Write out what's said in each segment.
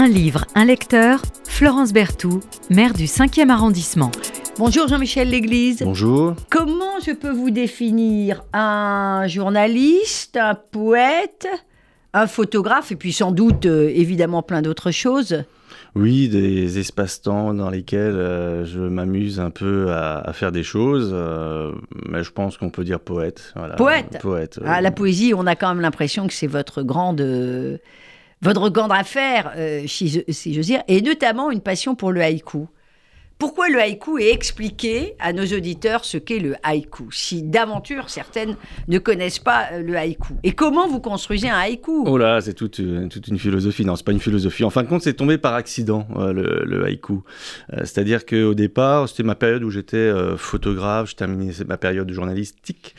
Un livre, un lecteur, Florence Berthoud, maire du 5e arrondissement. Bonjour Jean-Michel Léglise. Bonjour. Comment je peux vous définir Un journaliste, un poète, un photographe et puis sans doute euh, évidemment plein d'autres choses? Oui, des espaces-temps dans lesquels euh, je m'amuse un peu à, faire des choses, euh, mais je pense qu'on peut dire poète. Poète? Poète. Ah, la poésie, on a quand même l'impression que c'est votre grande, votre grande affaire, si, si j'ose dire, et notamment une passion pour le haïku. Pourquoi le haïku est expliqué à nos auditeurs ce qu'est le haïku, si d'aventure certaines ne connaissent pas euh, le haïku? Et comment vous construisez un haïku? Oh là, c'est toute, euh, toute, une philosophie. Non, c'est pas une philosophie. En fin de compte, c'est tombé par accident, euh, le, haïku. C'est-à-dire qu'au départ, c'était ma période où j'étais photographe, je terminais ma période journalistique,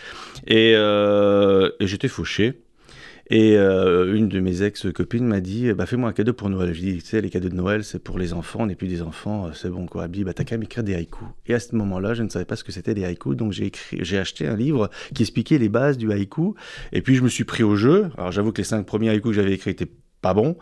et, et j'étais fauché. Et euh, une de mes ex-copines m'a dit bah, Fais-moi un cadeau pour Noël. Je lui ai dit Tu sais, les cadeaux de Noël, c'est pour les enfants, on n'est plus des enfants, euh, c'est bon quoi. Elle dit bah, T'as qu'à m'écrire des haïkus. Et à ce moment-là, je ne savais pas ce que c'était des haïkus, donc j'ai, j'ai acheté un livre qui expliquait les bases du haïku. Et puis je me suis pris au jeu. Alors j'avoue que les cinq premiers haïkus que j'avais écrits étaient pas bon.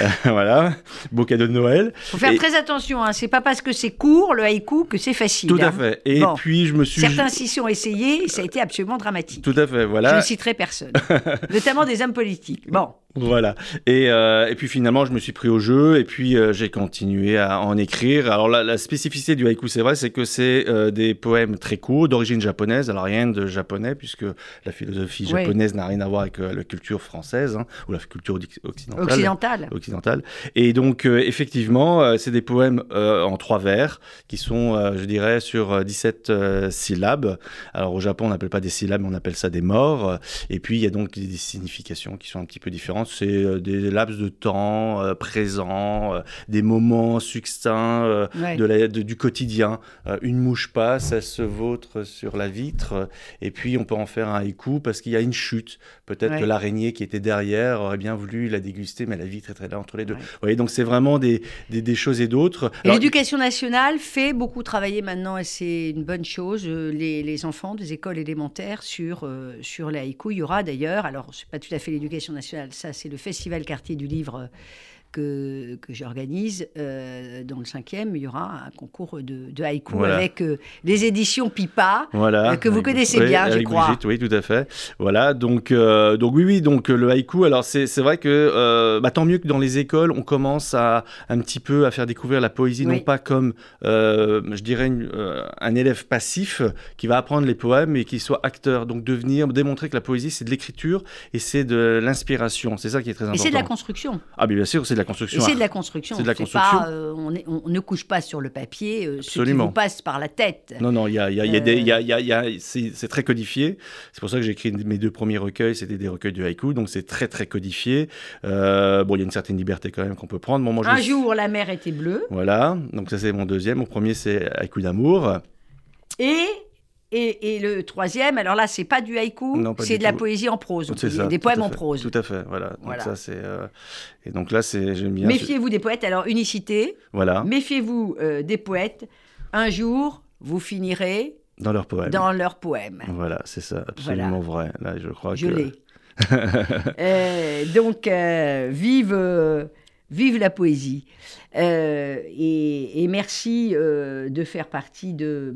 Euh, voilà, beau cadeau de Noël. Faut faire très attention, hein. c'est pas parce que c'est court le haïku que c'est facile. Tout à hein. fait. Et puis je me suis. Certains s'y sont essayés, ça a été absolument dramatique. Tout à fait, voilà. Je ne citerai personne, notamment des hommes politiques. Bon. Voilà. Et, euh, et, puis finalement, je me suis pris au jeu et puis euh, j'ai continué à en écrire. Alors la, la spécificité du haïku, c'est vrai, c'est que c'est euh, des poèmes très courts, d'origine japonaise. Alors rien de japonais puisque la philosophie japonaise n'a rien à voir avec la culture française hein, ou la culture occidentale. Occidentale. Occidentale. Et donc effectivement, c'est des poèmes en trois vers qui sont, je dirais, sur 17 syllabes. Alors au Japon, on n'appelle pas des syllabes, on appelle ça des morts. Et puis il y a donc des significations qui sont un petit peu différentes c'est euh, des laps de temps euh, présents, euh, des moments succincts de du quotidien. une mouche passe, elle se vautre sur la vitre, et puis on peut en faire un haïku parce qu'il y a une chute. Peut-être que l'araignée qui était derrière aurait bien voulu la déguster, mais la vitre était là entre les deux. Vous voyez, donc c'est vraiment des, des, choses et d'autres. L'éducation nationale fait beaucoup travailler maintenant, et c'est une bonne chose, les, les, enfants des écoles élémentaires sur, sur les haïkus. Il y aura d'ailleurs, alors c'est pas tout à fait l'éducation nationale, ça c'est le Festival Quartier du Livre que, que j'organise euh, dans le cinquième, il y aura un concours de, de haïku avec euh, les éditions Pipa, voilà. Euh, que vous connaissez bien, je crois. oui, tout à fait. Voilà, donc, donc oui, oui, donc le haïku, alors c'est vrai que bah, tant mieux que dans les écoles, on commence à un petit peu à faire découvrir la poésie, non pas comme, je dirais, un élève passif qui va apprendre les poèmes et qui soit acteur. Donc devenir, démontrer que la poésie, c'est de l'écriture et c'est de l'inspiration. C'est ça qui est très important. Et c'est de la construction. Ah, bien sûr, c'est de la construction. C'est de la construction. C'est de la construction. Pas, euh, on, on, ne couche pas sur le papier euh, ce qui vous passe par la tête. Non, non, c'est très codifié. C'est pour ça que j'ai écrit mes deux premiers recueils, c'était des recueils de haïku, donc c'est très très codifié. Euh, bon, il y a une certaine liberté quand même qu'on peut prendre. Bon, moi, Un jour, la mer était bleue. Voilà, donc ça c'est mon deuxième. Mon premier c'est haïku d'amour. Et et, le troisième, alors là, c'est pas du haïku, c'est de la poésie en prose, des poèmes en prose. Tout à fait, voilà. Donc ça, c'est euh, et donc là, c'est. Méfiez-vous des poètes. Alors unicité. Voilà. Méfiez-vous euh, des poètes. Un jour, vous finirez dans leurs poèmes. Dans leurs poèmes. Voilà, c'est ça, absolument vrai. Là, je crois je que. l'ai. Euh, donc, vive Vive la poésie. Euh, et, merci euh, de faire partie de,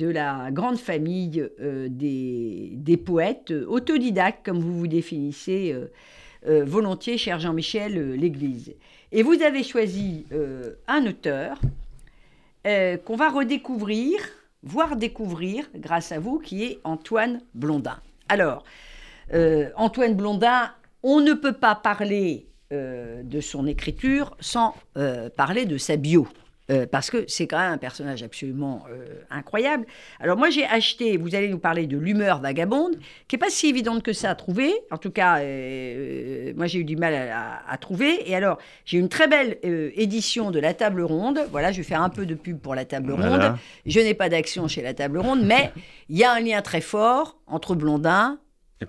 la grande famille euh, des, des, poètes autodidactes, comme vous vous définissez volontiers, cher Jean-Michel L'Église. Et vous avez choisi un auteur qu'on va redécouvrir, voire découvrir grâce à vous, qui est Antoine Blondin. Alors, Antoine Blondin, on ne peut pas parler euh, de son écriture sans euh, parler de sa bio. Euh, parce que c'est quand même un personnage absolument incroyable. Alors moi j'ai acheté, vous allez nous parler de l'humeur vagabonde, qui n'est pas si évidente que ça à trouver. En tout cas, moi j'ai eu du mal à, trouver. Et alors j'ai une très belle édition de La Table Ronde. Voilà, je vais faire un peu de pub pour La Table Ronde. Je n'ai pas d'action chez La Table Ronde, mais il y a un lien très fort entre Blondin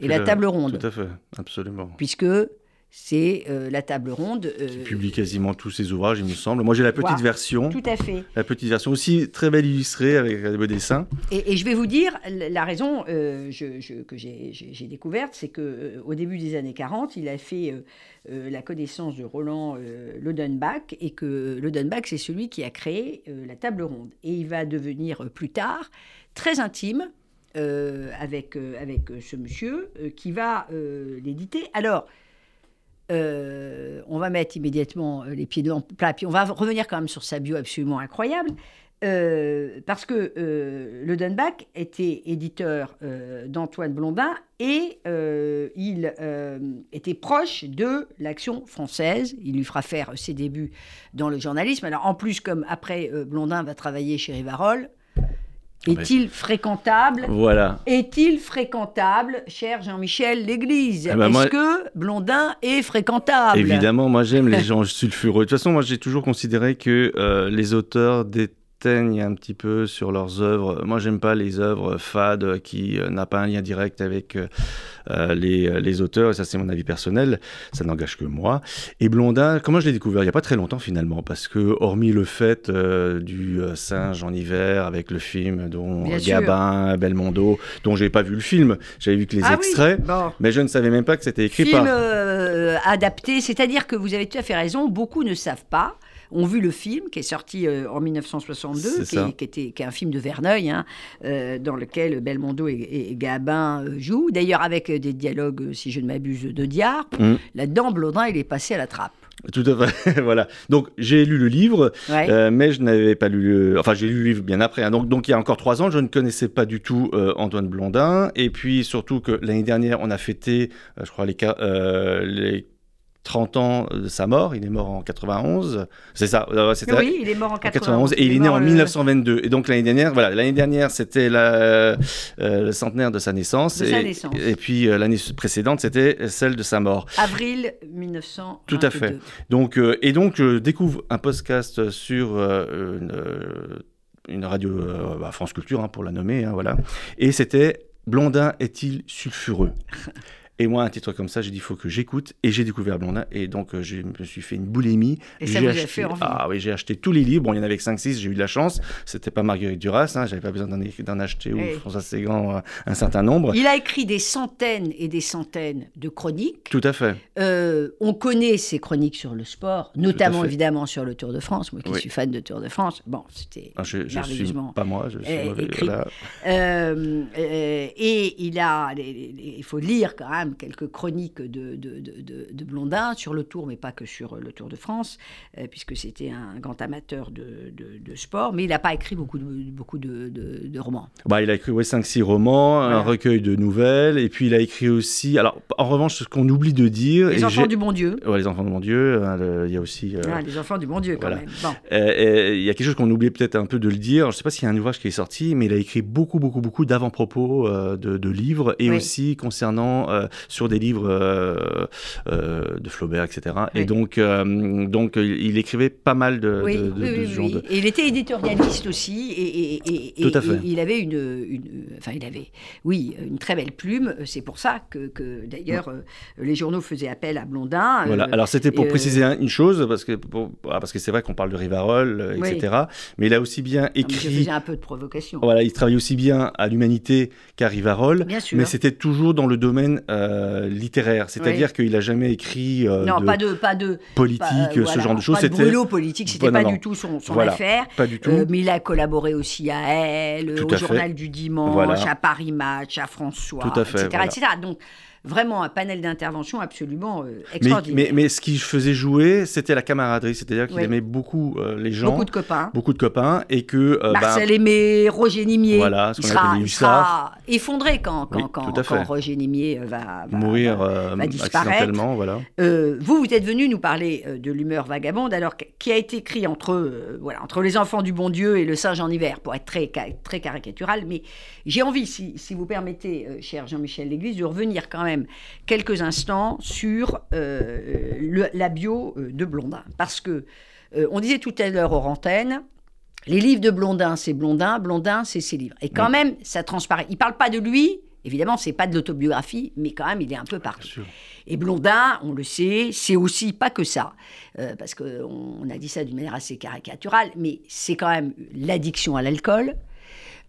et, La Table Ronde. Tout à fait, absolument. Puisque c'est euh, la table ronde. Euh, qui publie quasiment tous ses ouvrages, il me semble. Moi, j'ai la petite version. Tout à fait. La petite version aussi très belle illustrée avec des beaux dessins. Et, je vais vous dire, la raison euh, que j'ai découverte, c'est que au début des années 40, il a fait la connaissance de Roland Lodenbach et que Lodenbach, c'est celui qui a créé la table ronde. Et il va devenir plus tard très intime avec, avec ce monsieur qui va l'éditer. Alors, euh, on va mettre immédiatement euh, les pieds dans le plat, puis on va revenir quand même sur sa bio absolument incroyable. Euh, parce que le Dunbach était éditeur d'Antoine Blondin et il était proche de l'action française. Il lui fera faire ses débuts dans le journalisme. Alors en plus, comme après Blondin va travailler chez Rivarol, est-il fréquentable Voilà. Est-il fréquentable, cher Jean-Michel L'Église eh ben, Est-ce que Blondin est fréquentable? Évidemment, moi j'aime les gens sulfureux. De toute façon, moi j'ai toujours considéré que euh, les auteurs des teignent un petit peu sur leurs œuvres. Moi, j'aime pas les œuvres fades qui euh, n'ont pas un lien direct avec euh, euh, les, les, auteurs, et ça c'est mon avis personnel, ça n'engage que moi. Et Blondin, comment je l'ai découvert? Il n'y a pas très longtemps finalement, parce que hormis le fait du singe en hiver avec le film dont Gabin, Belmondo, dont j'ai pas vu le film, j'avais vu que les ah extraits, mais je ne savais même pas que c'était écrit film, par... adapté, c'est-à-dire que vous avez tout à fait raison, beaucoup ne savent pas ont vu le film qui est sorti euh, en 1962, qui est, qui, était, qui est un film de Verneuil, hein, euh, dans lequel Belmondo et, Gabin euh, jouent, d'ailleurs avec des dialogues, si je ne m'abuse, de Diard. Mm. Là-dedans, Blondin, il est passé à la trappe. Tout à fait, voilà. Donc j'ai lu le livre, mais je n'avais pas lu. Le... Enfin, j'ai lu le livre bien après. Hein. Donc, donc il y a encore trois ans, je ne connaissais pas du tout Antoine Blondin. Et puis surtout que l'année dernière, on a fêté, je crois, les, les 30 ans de sa mort. Il est mort en 91. C'est ça. Oui, il est mort en 91. et il, est, né en 1922. Et donc l'année dernière, voilà, l'année dernière, c'était euh, le centenaire de sa naissance. et, et, puis euh, l'année précédente, c'était celle de sa mort. Avril 1922. Tout à fait. Donc, euh, et donc, je découvre un podcast sur une, une, radio, bah, France Culture, hein, pour la nommer, hein, voilà. Et c'était Blondin est-il sulfureux? Et moi, un titre comme ça, j'ai dit, il faut que j'écoute. Et j'ai découvert Blondin. Et donc, euh, je me suis fait une boulimie. Et ça vous acheté, a fait envie. Ah oui, j'ai acheté tous les livres. Bon, il y en avait que 5-6, j'ai eu de la chance. C'était pas Marguerite Duras, hein, j'avais pas besoin d'en acheter ou François Ségan euh, un certain nombre. Il a écrit des centaines et des centaines de chroniques. Tout à fait. Euh, on connaît ses chroniques sur le sport, notamment évidemment sur le Tour de France. Moi qui suis fan de Tour de France, bon, c'était ah, je, je suis pas moi, je suis écrit. et il a, il faut lire quand même quelques chroniques de, de, de, Blondin sur le Tour, mais pas que sur le Tour de France, euh, puisque c'était un grand amateur de, sport, mais il n'a pas écrit beaucoup de, beaucoup de, romans. Bah, il a écrit ouais, 5-6 romans, un recueil de nouvelles, et puis il a écrit aussi, alors en revanche, ce qu'on oublie de dire... Les enfants du bon Dieu. Ouais, les enfants du bon Dieu, hein, il y a aussi... Euh, ah, les enfants du bon Dieu, quand même. Euh, il y a quelque chose qu'on oublie peut-être un peu de le dire, je ne sais pas s'il y a un ouvrage qui est sorti, mais il a écrit beaucoup, beaucoup, beaucoup d'avant-propos de, livres, et aussi concernant sur des livres euh, euh, de Flaubert, etc. Et donc, euh, donc, il écrivait pas mal de, oui, de, Et il était éditorialiste aussi, et, et, Tout à fait. il avait une, enfin, il avait, oui, une très belle plume. C'est pour ça que, que d'ailleurs, les journaux faisaient appel à Blondin. Voilà. Alors, c'était pour préciser une chose, parce que, ah, parce que c'est vrai qu'on parle de Rivarol, etc. Mais il a aussi bien écrit. il faisait un peu de provocation. Voilà, il travaillait aussi bien à l'humanité qu'à Rivarol. Bien sûr. Mais c'était toujours dans le domaine littéraire. C'est-à-dire qu'il n'a jamais écrit euh, non, pas de, pas de politique, ce genre de choses. Pas de brûlot politique, c'était pas du tout son, son affaire. Pas du tout. Euh, mais il a collaboré aussi à Elle, au Journal du Dimanche, à Paris Match, à François, etc., etc. Donc, vraiment un panel d'intervention absolument euh, extraordinaire. Mais, ce qui faisait jouer, c'était la camaraderie, c'est-à-dire qu'il aimait beaucoup euh, les gens. Beaucoup de copains. Beaucoup de copains, et que... Euh, Marcel bah, aimait Roger Nimier. Voilà, ce il, sera, il sera effondré quand, quand, quand, Roger Nimier va, Mourir va, disparaître. Voilà. vous, vous êtes venu nous parler de l'humeur vagabonde, alors qui a été écrit entre, voilà, entre les enfants du bon Dieu et le singe en hiver, pour être très, très caricatural, mais j'ai envie, si, si, vous permettez, cher Jean-Michel Léglise, de revenir quand même quelques instants sur euh, la bio euh, de Blondin. Parce que, euh, on disait tout à l'heure aux antennes, les livres de Blondin, c'est Blondin, Blondin, c'est ses livres. Et quand même, ça transparaît. Il ne parle pas de lui, Évidemment, c'est pas de l'autobiographie, mais quand même, il est un peu partout. Et Blondin, on le sait, c'est aussi pas que ça, Euh, parce qu'on on a dit ça d'une manière assez caricaturale, mais c'est quand même l'addiction à l'alcool,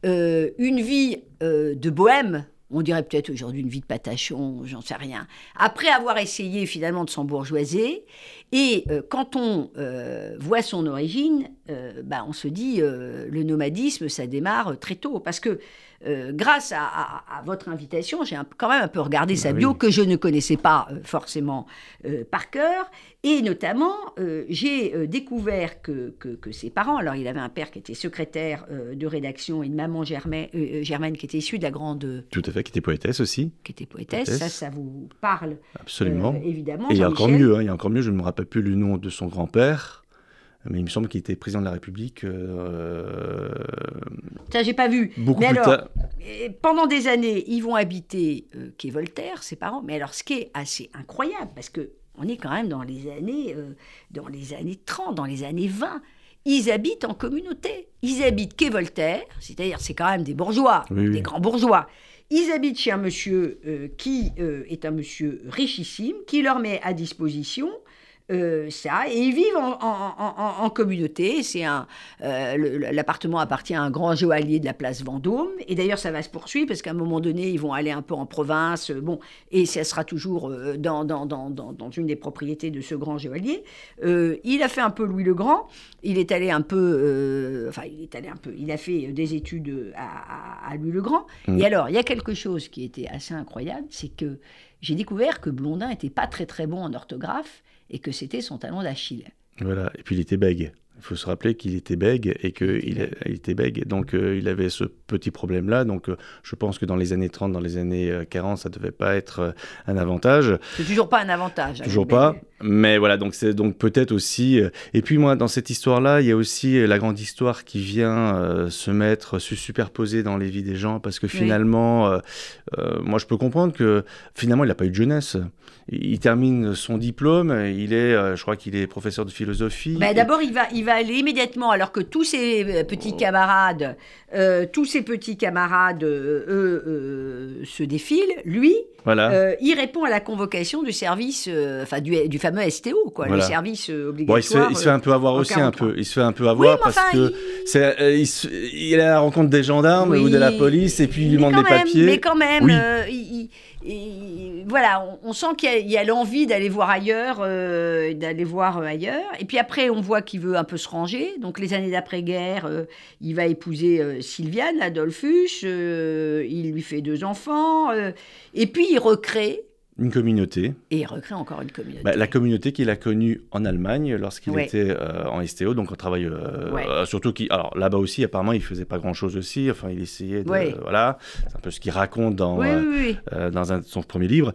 euh, une vie euh, de bohème. On dirait peut-être aujourd'hui une vie de patachon, j'en sais rien. Après avoir essayé finalement de s'embourgeoiser, et euh, quand on euh, voit son origine, euh, bah, on se dit le nomadisme, ça démarre très tôt. Parce que euh, grâce à, à- à votre invitation, j'ai quand même un peu regardé sa Bah bio oui. que je ne connaissais pas euh, forcément euh, par cœur. Et notamment, euh, j'ai découvert que, que, que ses parents, alors il avait un père qui était secrétaire de rédaction et une maman Germaine, Germaine qui était issue de la grande, Tout à fait, qui était poétesse aussi, qui était poétesse. Poétesse. Ça, ça vous parle absolument. évidemment. Et il y a encore mieux, hein, il y a encore mieux, je ne me rappelle plus le nom de son grand-père, mais il me semble qu'il était président de la République euh, Ça, j'ai pas vu. beaucoup Mais plus alors. Et pendant des années, ils vont habiter euh, quai Voltaire, ses parents. Mais alors, ce qui est assez incroyable, parce que on est quand même dans les années, euh, dans les années 30, dans les années 20. Ils habitent en communauté. Ils habitent quai Voltaire, c'est-à-dire c'est quand même des bourgeois, Oui, oui. des grands bourgeois. Ils habitent chez un monsieur euh, qui euh, est un monsieur richissime, qui leur met à disposition euh, ça, et ils vivent en, en- en- en- en communauté. C'est un, euh, l'appartement appartient à un grand joaillier de la place Vendôme, et d'ailleurs ça va se poursuivre parce qu'à un moment donné ils vont aller un peu en province, euh, bon, et ça sera toujours dans, dans, dans, dans, une des propriétés de ce grand joaillier. Euh, il a fait un peu Louis le Grand. Il est allé un peu, enfin il est allé un peu, il a fait des études à, à- à Louis le Grand. Mm. Et alors il y a quelque chose qui était assez incroyable, c'est que j'ai découvert que Blondin n'était pas très très bon en orthographe et que c'était son talon d'Achille. Voilà, et puis il était bègue. Il faut se rappeler qu'il était bègue et qu'il il était bègue. Donc euh, il avait ce petit problème-là. Donc euh, je pense que dans les années 30, dans les années euh, 40, ça ne devait pas être euh, un avantage. C'est toujours pas un avantage. hein, Toujours pas. Mais voilà, donc c'est donc peut-être aussi. euh, Et puis moi, dans cette histoire-là, il y a aussi euh, la grande histoire qui vient euh, se mettre, se superposer dans les vies des gens, parce que finalement, euh, euh, moi je peux comprendre que finalement il n'a pas eu de jeunesse. Il il termine son diplôme, il est, euh, je crois qu'il est professeur de philosophie. Bah, D'abord, il va, il va aller immédiatement, alors que tous ses euh, petits camarades, euh, tous ses petits camarades, euh, eux, euh, se défilent. Lui, voilà. euh, il répond à la convocation du service, euh, enfin du, du fameux STO, quoi, Voilà. le service euh, Bon, obligatoire. il se, fait, il se fait un peu avoir aussi un 43. peu. Il se fait un peu avoir parce enfin, que il- euh, se- il est à la rencontre des gendarmes ou de la police et puis il lui demande des même, papiers. Mais quand même, Oui. euh, il- il- il- voilà, on, on sent qu'il y a- l'envie d'aller voir ailleurs, euh, d'aller voir euh, ailleurs. Et puis après, on voit qu'il veut un peu ranger. Donc les années d'après-guerre, euh, il va épouser euh, Sylviane, Adolphus. euh, il lui fait deux enfants. et puis il recrée, Une communauté. et il recrée encore une communauté. Bah, la communauté qu'il a connue en Allemagne lorsqu'il Ouais. était euh, en STO, donc on travaille euh, Ouais. euh, surtout qui, alors là-bas aussi apparemment il faisait pas grand-chose aussi, enfin il essayait de, Ouais. voilà, c'est un peu ce qu'il raconte dans oui, oui, oui. dans un son premier livre,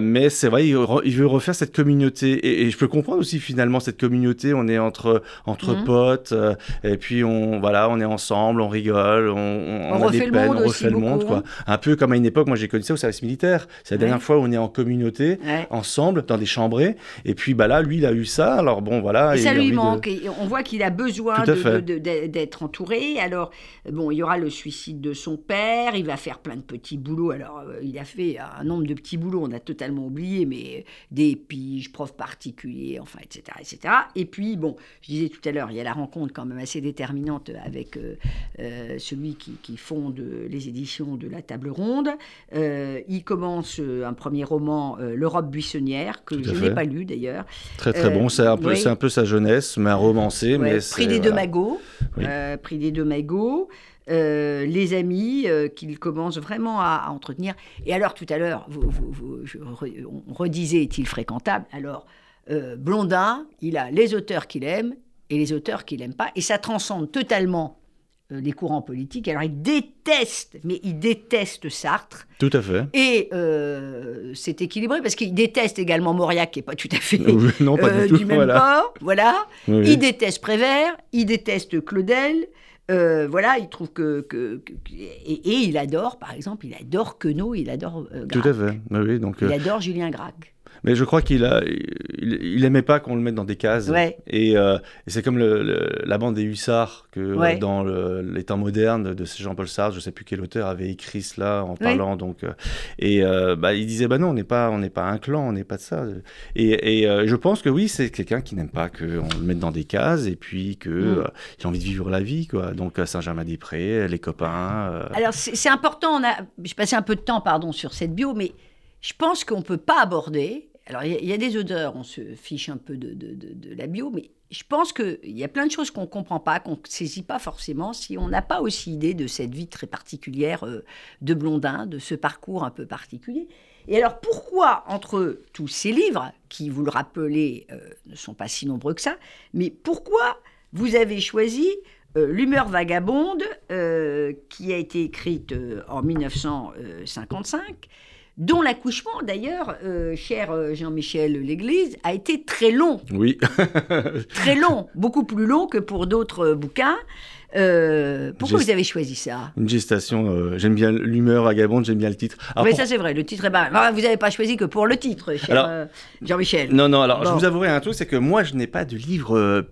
mais c'est vrai il, re- il veut refaire cette communauté et, et je peux comprendre aussi finalement cette communauté, on est entre entre Mhm. potes et puis on voilà on est ensemble, on rigole, on, on, On a refait des le peines, monde on aussi refait le monde quoi, hein. un peu comme à une époque moi j'ai connu ça au service militaire, c'est la dernière fois où on est en communauté Ouais. ensemble dans des chambrées. Et puis bah là, lui, il a eu ça. Alors bon, voilà. Et ça lui de- manque. Et on voit qu'il a besoin de- de- de- d'être entouré. Alors, bon, il y aura le suicide de son père. Il va faire plein de petits boulots. Alors, euh, il a fait un nombre de petits boulots. On a totalement oublié, mais des piges, prof particulier, enfin, etc., etc. Et puis, bon, je disais tout à l'heure, il y a la rencontre quand même assez déterminante avec euh, euh, celui qui, qui fonde les éditions de la Table Ronde. Euh, il commence un premier roman, euh, L'Europe buissonnière, que je n'ai pas lu d'ailleurs. Très très Euh, bon. C'est un peu, oui. c'est un peu sa jeunesse, mais un romancé. Ouais, mais prix des deux voilà. magots. Oui. euh, prix des deux magots. euh, les amis euh, qu'il commence vraiment à, à entretenir. Et alors, tout à l'heure, re- on redisait est-il fréquentable? Alors, euh, Blondin, il a les auteurs qu'il aime et les auteurs qu'il n'aime pas. Et ça transcende totalement euh, les courants politiques. Alors, il déteste, mais il déteste Sartre. Tout à fait. Et euh, c'est équilibré parce qu'il déteste également Mauriac, qui n'est pas tout à fait Oui, non, pas euh, du tout. du même voilà. port. Voilà. Oui, Prévert, il déteste Claudel. euh, voilà, il trouve que, que- que- et, et il adore, par exemple, il adore Queneau, il adore euh, Tout à fait. Oui, donc, Il euh, adore Julien Gracq. Mais je crois qu'il a, il, il aimait pas qu'on le mette dans des cases. Ouais. Et, euh, et c'est comme le, le- la bande des hussards que euh, Ouais. dans le- les temps modernes de Jean-Paul Sartre, je sais plus quel auteur avait écrit cela en parlant. Donc, euh, et euh, bah, il disait bah non, on n'est pas, on n'est pas un clan, on n'est pas de ça. Et, et, euh, je pense que oui, c'est quelqu'un qui n'aime pas qu'on le mette dans des cases et puis que Mm. il a envie de vivre la vie quoi. Donc Saint-Germain-des-Prés, les copains. Alors, c'est c'est important, on a, j'ai passé un peu de temps, pardon, sur cette bio, mais je pense qu'on ne peut pas aborder. Alors, il y a- des auteurs, on se fiche un peu de, de- la bio, mais je pense qu'il y a plein de choses qu'on ne comprend pas, qu'on ne saisit pas forcément, si on n'a pas aussi idée de cette vie très particulière euh, de Blondin, de ce parcours un peu particulier. Et alors, pourquoi, entre tous ces livres, qui, vous le rappelez, euh, ne sont pas si nombreux que ça, mais pourquoi vous avez choisi euh, L'humeur vagabonde, qui a été écrite en 1955, dont l'accouchement, d'ailleurs, euh, cher euh, Jean-Michel L'Église, a été très long, Oui. très long, beaucoup plus long que pour d'autres euh, bouquins. Euh, pourquoi Gest- vous avez choisi ça? Une gestation. euh, j'aime bien l'humeur vagabonde, j'aime bien le titre. Alors, Oui, pour- ça c'est vrai, le titre est pas mal. Vous n'avez pas choisi que pour le titre, cher euh, Jean-Michel. Non, non, alors je vous avouerai un truc, c'est que moi, je n'ai pas de livre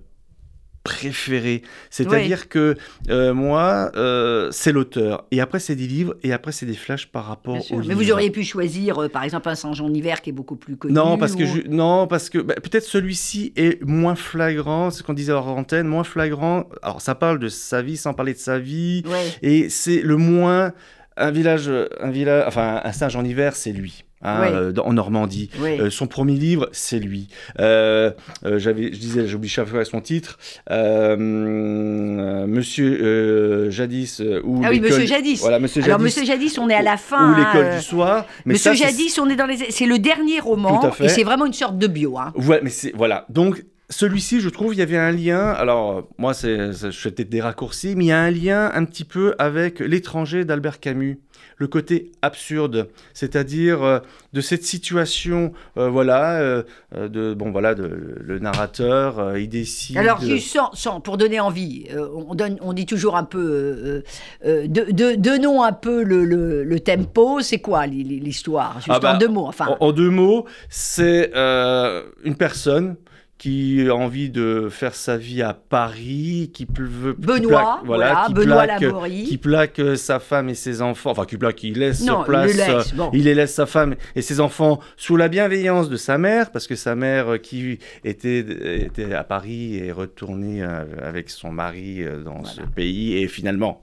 préféré. C'est-à-dire que euh, moi, euh, c'est l'auteur. Et après, c'est des livres. Et après, c'est des flashs par rapport aux Mais livres. vous auriez pu choisir, euh, par exemple, un Saint-Jean d'hiver qui est beaucoup plus connu. Non, parce que, je- non, parce que bah, peut-être celui-ci est moins flagrant, ce qu'on disait hors antenne, moins flagrant. Alors, ça parle de sa vie sans parler de sa vie. Ouais. Et c'est le moins. Un village, un village, enfin, un singe en hiver, c'est lui. Hein, euh, en Normandie. Euh, son premier livre, c'est lui. Euh, euh, j'avais, je disais, j'oublie chaque fois son titre. Monsieur Jadis ou Ah oui, Monsieur Jadis. Voilà, Monsieur Alors, Jadis. Monsieur Jadis, on est à la fin. ou l'école du soir. Mais Monsieur ça, Jadis, on est dans les. C'est le dernier roman. Tout à fait. Et c'est vraiment une sorte de bio. Hein. Ouais, mais c'est voilà. Donc celui-ci, je trouve, il y avait un lien. Alors moi, c'est, je fais peut-être des raccourcis, mais il y a un lien un petit peu avec l'étranger d'Albert Camus. Le côté absurde, c'est-à-dire euh, de cette situation, euh, voilà, euh, de bon voilà, de, le narrateur, il décide. Alors, sans, sans- pour donner envie, on, donne, on dit toujours un peu. de, de- donnons un peu le, le- le tempo. C'est quoi l'histoire? Juste Ah bah, en deux mots. Enfin, En, en deux mots, c'est une personne qui a envie de faire sa vie à Paris, qui veut Benoît, plaque- voilà, qui Benoît plaque- Laborie. qui plaque euh, sa femme et ses enfants, enfin qui plaque, il laisse Non, sur place, il laisse, euh, bon. il les laisse sa femme et ses enfants sous la bienveillance de sa mère, parce que sa mère euh, qui était, était à Paris est retournée euh, avec son mari euh, dans ce pays et finalement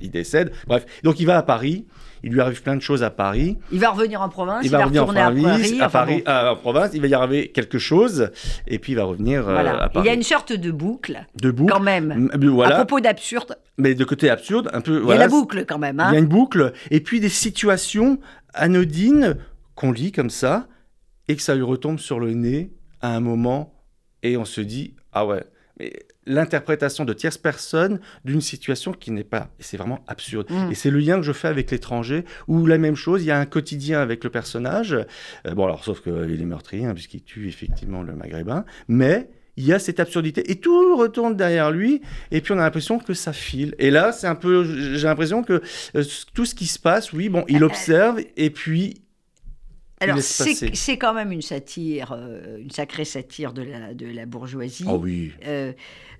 il décède. Bref, donc il va à Paris, il lui arrive plein de choses à Paris. il va revenir en province. Il va revenir en retourner à Paris. à enfin, Paris, bon, à- en province, il va y arriver quelque chose, et puis il va revenir euh, voilà. à Il Paris. y a une sorte de boucle, Debout, quand même. Euh, À voilà, propos d'absurde, mais de côté absurde, un peu. il y a voilà, la boucle quand même. Il Hein. y a une boucle, et puis des situations anodines qu'on lit comme ça, et que ça lui retombe sur le nez à un moment, et on se dit, ah ouais, mais l'interprétation de tierce personne d'une situation qui n'est pas, et c'est vraiment absurde. Mm. Et c'est le lien que je fais avec l'étranger, où la même chose, il y a un quotidien avec le personnage, Euh, bon alors sauf qu'il est meurtrier, hein, puisqu'il tue effectivement le maghrébin, mais il y a cette absurdité, et tout retourne derrière lui, et puis on a l'impression que ça file. Et là, c'est un peu, j'ai l'impression que euh, tout ce qui se passe, oui, bon, il observe, et puis Alors, c'est quand même une satire, euh, une sacrée satire de la, de la bourgeoisie. Oh oui. Euh,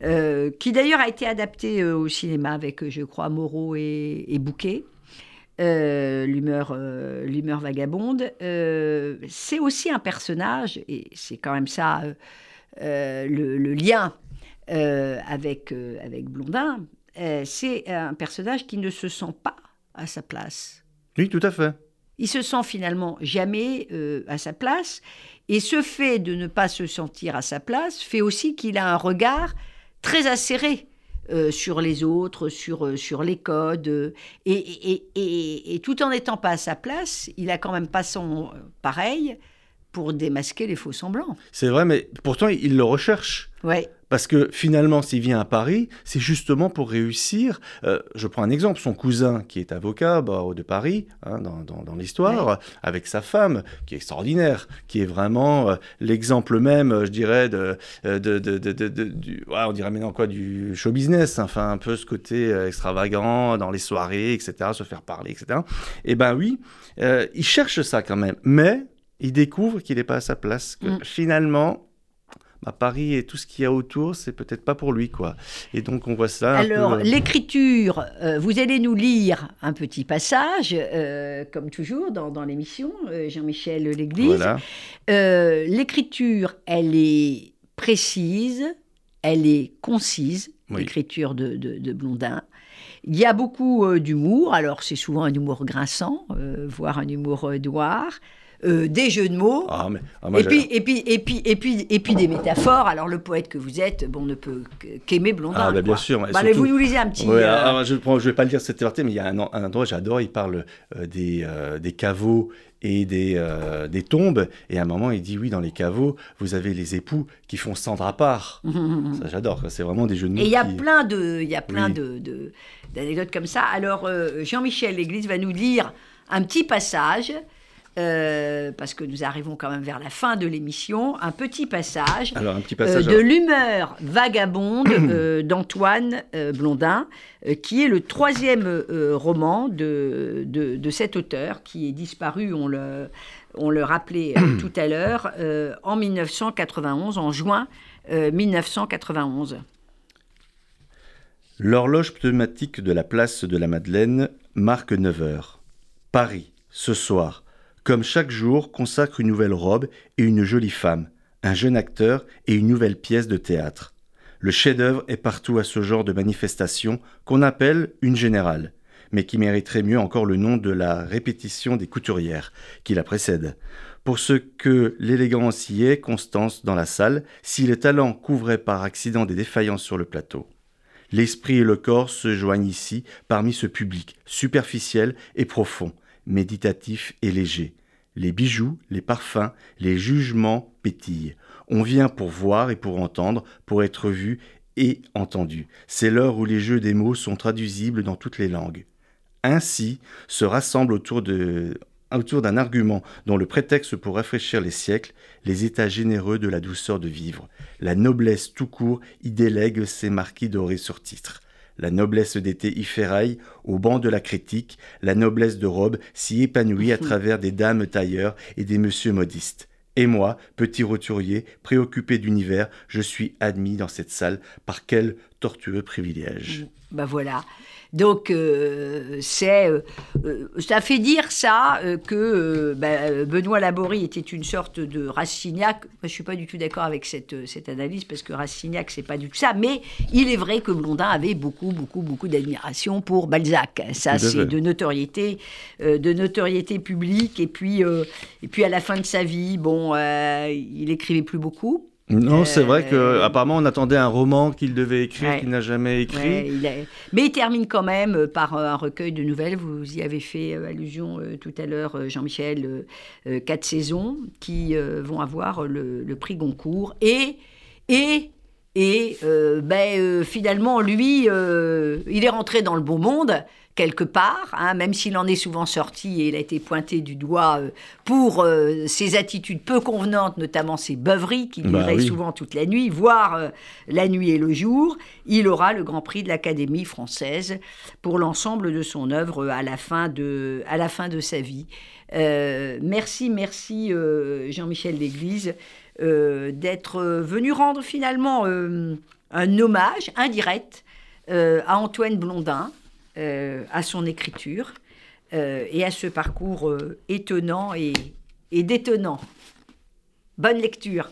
euh, qui d'ailleurs a été adapté euh, au cinéma avec, je crois, Moreau et, et Bouquet. L'humeur l'humeur vagabonde c'est aussi un personnage et c'est quand même ça le, le lien avec avec Blondin c'est un personnage qui ne se sent pas à sa place Oui, tout à fait. Il se sent finalement jamais euh, à sa place. Et ce fait de ne pas se sentir à sa place fait aussi qu'il a un regard très acéré euh, sur les autres, sur, euh, sur les codes. euh, et, et, et- et tout en n'étant pas à sa place, il a quand même pas son pareil pour démasquer les faux semblants. C'est vrai, mais pourtant, il le recherche. Ouais. Parce que finalement, s'il vient à Paris, c'est justement pour réussir. Euh, je prends un exemple, son cousin qui est avocat barreau de Paris, hein, dans, dans- dans l'histoire, avec sa femme, qui est extraordinaire, qui est vraiment euh, l'exemple même, euh, je dirais, de, de, de- de- de- de- du, ouais, on dirait maintenant quoi, du show business, enfin un peu ce côté extravagant dans les soirées, etc., se faire parler, etc. Et ben oui, euh, il cherche ça quand même, mais il découvre qu'il n'est pas à sa place, que Mm. finalement, bah, Paris et tout ce qu'il y a autour, c'est peut-être pas pour lui, quoi. Et donc on voit ça. Alors, peu, euh, l'écriture, euh, vous allez nous lire un petit passage, euh, comme toujours dans, dans l'émission, euh, Jean-Michel Léglise. Voilà. L'écriture, elle est précise, elle est concise, Oui. l'écriture de, de- de Blondin. Il y a beaucoup d'humour, alors c'est souvent un humour grinçant, voire un humour noir, euh, des jeux de mots. Ah, mais, ah, moi, et, puis, et, puis, et, puis, et, puis, et puis des métaphores. Alors, le poète que vous êtes, bon, ne peut qu'aimer Blondin. Ah, bah, bien sûr, Bah, surtout- vous nous lisez un petit. Ouais, euh, alors, je ne vais pas le dire cette partie, mais il y a un, un endroit que j'adore, il parle euh, des, des caveaux et des, euh, des tombes, et à un moment il dit oui, dans les caveaux, vous avez les époux qui font cendre à part. Ça j'adore, c'est vraiment des jeux de mots Et il y a qui- plein de, il y a plein Oui. de, de- d'anecdotes comme ça. Alors euh, Jean-Michel Léglise va nous lire un petit passage. Euh, parce que nous arrivons quand même vers la fin de l'émission, un petit passage Alors un petit euh, de l'humeur vagabonde euh, d'Antoine Blondin, qui est le troisième roman de, de, de cet auteur qui est disparu, on le, on le rappelait tout à l'heure, en 1991, en juin euh, 1991. L'horloge pneumatique de la place de la Madeleine marque 9 heures. Paris, ce soir, comme chaque jour, consacre une nouvelle robe et une jolie femme, un jeune acteur et une nouvelle pièce de théâtre. Le chef-d'œuvre est partout à ce genre de manifestation qu'on appelle une générale, mais qui mériterait mieux encore le nom de la répétition des couturières qui la précède. Pour ce que l'élégance y est, Constance dans la salle, si les talents couvraient par accident des défaillances sur le plateau. L'esprit et le corps se joignent ici parmi ce public superficiel et profond, méditatif et léger. Les bijoux, les parfums, les jugements pétillent. On vient pour voir et pour entendre, pour être vu et entendu. C'est l'heure où les jeux des mots sont traduisibles dans toutes les langues. Ainsi se rassemblent autour autour d'un argument dont le prétexte pour rafraîchir les siècles, les états généreux de la douceur de vivre. La noblesse tout court y délègue ses marquis dorés sur titre. La noblesse d'été y ferraille au banc de la critique, la noblesse de robe s'y épanouit à travers des dames tailleurs et des messieurs modistes. Et moi, petit roturier, préoccupé d'univers, je suis admis dans cette salle par quel tortueux privilège? Ben voilà. Donc, euh, c'est, euh, ça fait dire ça euh, que ben, Benoît Laborie était une sorte de Rastignac. Moi, je ne suis pas du tout d'accord avec cette, cette analyse parce que Rastignac, c'est pas du tout ça. Mais il est vrai que Blondin avait beaucoup, beaucoup, beaucoup d'admiration pour Balzac. Ça, c'est de notoriété, de notoriété publique. Et puis, et puis, à la fin de sa vie, bon, il écrivait plus beaucoup. Non, c'est vrai que Euh, apparemment on attendait un roman qu'il devait écrire, Ouais. qu'il n'a jamais écrit. Ouais, il a- Mais il termine quand même euh, par euh, un recueil de nouvelles. Vous y avez fait euh, allusion euh, tout à l'heure, euh, Jean-Michel, euh, euh, quatre saisons qui euh, vont avoir le, le prix Goncourt. Et, et, et euh, ben, euh, finalement, lui, euh, il est rentré dans le beau monde quelque part, hein, même s'il en est souvent sorti et il a été pointé du doigt euh, pour euh, ses attitudes peu convenantes, notamment ses beuveries qu'il Bah oui. souvent toute la nuit, voire euh, la nuit et le jour. Il aura le Grand Prix de l'Académie française pour l'ensemble de son œuvre à la fin de, à la fin de sa vie. Euh, merci, merci Jean-Michel Léglise d'être venu rendre finalement un hommage indirect à Antoine Blondin, à son écriture euh, et à ce parcours euh, étonnant et, et détonnant. Bonne lecture.